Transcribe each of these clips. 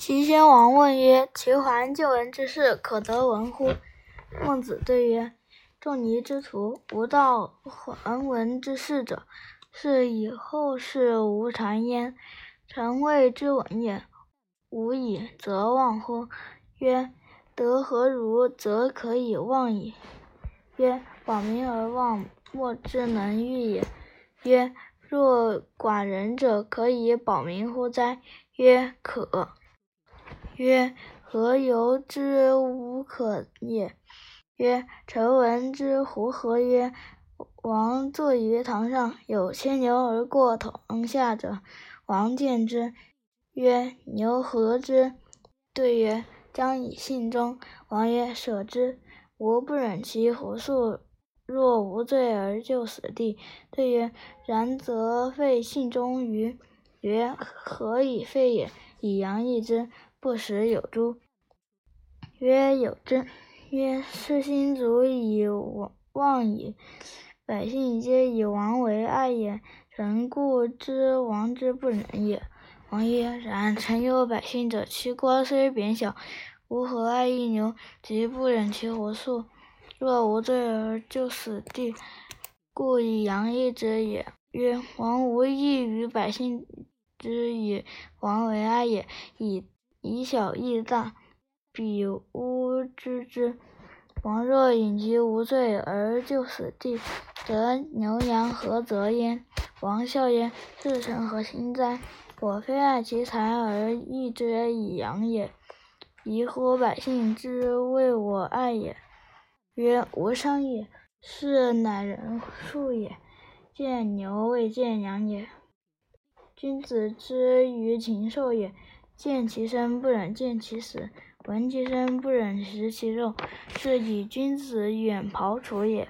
齐宣王问曰：“齐桓救人之事，可得闻乎？”孟子对曰：“仲尼之徒，无道桓闻之事者，是以后世无传焉。臣谓之闻也，无以则忘乎？”曰：“得何如，则可以忘矣？”曰：“保民而忘，莫之能御也。”曰：“若寡人者，可以保民乎哉？”曰：“可。”曰：“何由之无可也？”曰：“臣闻之。胡何曰：‘王坐于堂上，有牵牛而过堂下者，王见之，曰：‘牛何之？’对曰：‘将以信中。’王曰：‘舍之。’吾不忍其胡素若无罪而就死地。对曰：‘然则废信中于？’曰：‘何以废也？以阳易之。’不食有诸？曰：有之。曰：世心足以忘矣，百姓皆以王为爱也，臣故知王之不仁也。王曰：然。臣有百姓者，其国虽贬小，吾何爱一牛，及不忍其胡素若无罪而就死地，故以羊易之也。曰：王无异于百姓之以王为爱也，以以小易大，彼吾知之。王若引其无罪而就死地，则牛羊何责焉？王笑曰：“是臣何心哉？我非爱其财而易之以阳也，宜乎百姓之谓我爱也。”曰：“无伤也。是乃人术也。见牛未见羊也。君子之于禽兽也。”见其生，不忍见其死；闻其声，不忍食其肉，是以君子远庖厨也。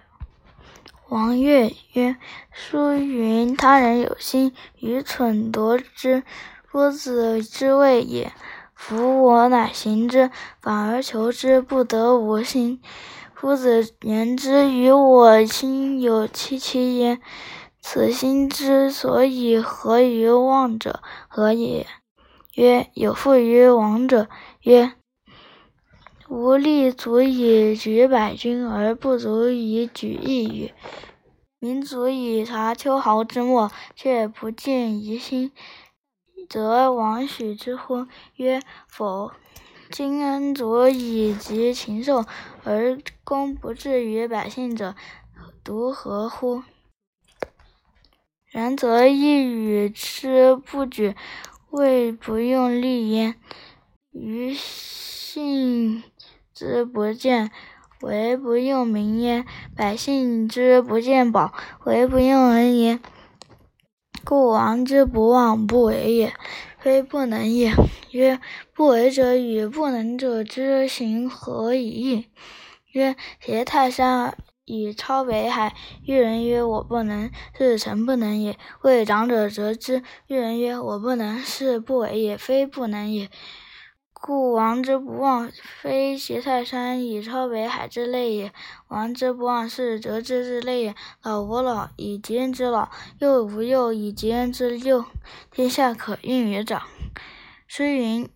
王悦曰：“书云：‘他人有心，愚蠢夺之，夫子之谓也。’夫我乃行之，反而求之，不得无心。夫子言之，与我心有戚戚焉。此心之所以合于望者，何也？”曰：有负于王者。曰：吾力足以举百钧，而不足以举一羽。民足以察秋毫之末，却不见疑心，则王许之乎？曰：否。今恩足以及禽兽，而功不至于百姓者，独何乎？然则一羽之不举。谓不用力焉，于信之不见，为不用名焉；百姓之不见宝，为不用恩焉。故王之不忘，不为也，非不能也。曰：不为者与不能者之行何以异？曰：挟泰山以超北海。遇人曰：“我不能。”是臣不能也。谓长者责之。遇人曰：“我不能。”是不为也，非不能也。故王之不忘，非挟泰山以超北海之类也。王之不忘，是责之之类也。老吾老以及人之老，幼吾幼以及人之幼。天下可运于掌。诗云：“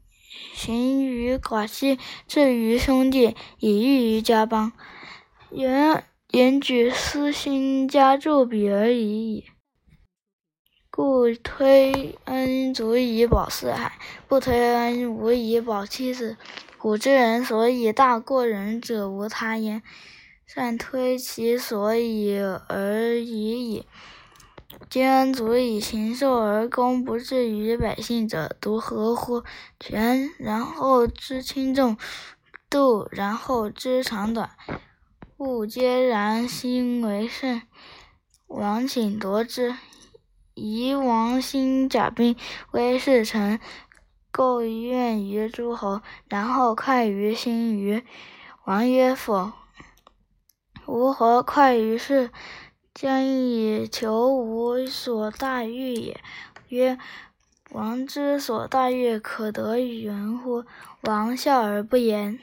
行于寡妻，至于兄弟，以御于家邦。”言言举私心，加助彼而已矣。故推恩足以保四海，不推恩无以保七子。古之人所以大过人者无他焉，善推其所以而已矣。今恩足以禽兽，而功不至于百姓者，独何乎？权，然后知轻重；度，然后知长短。物皆然，心为圣。王请夺之，夷王兴甲兵，威势臣，构怨于诸侯，然后快于心于。王曰：否。吾何快于事？将以求吾所大欲也。曰：王之所大欲，可得云乎？王笑而不言。